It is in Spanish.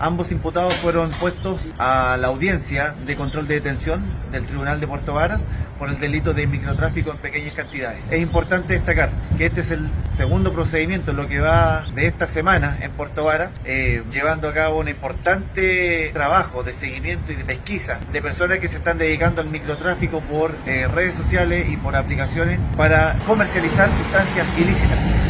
Ambos imputados fueron puestos a la audiencia de control de detención del Tribunal de Puerto Varas por el delito de microtráfico en pequeñas cantidades. Es importante destacar que este es el segundo procedimiento lo que va de esta semana en Puerto Varas, eh, llevando a cabo un importante trabajo de seguimiento y de pesquisa de personas que se están dedicando al microtráfico por eh, redes sociales y por aplicaciones para comercializar sustancias ilícitas.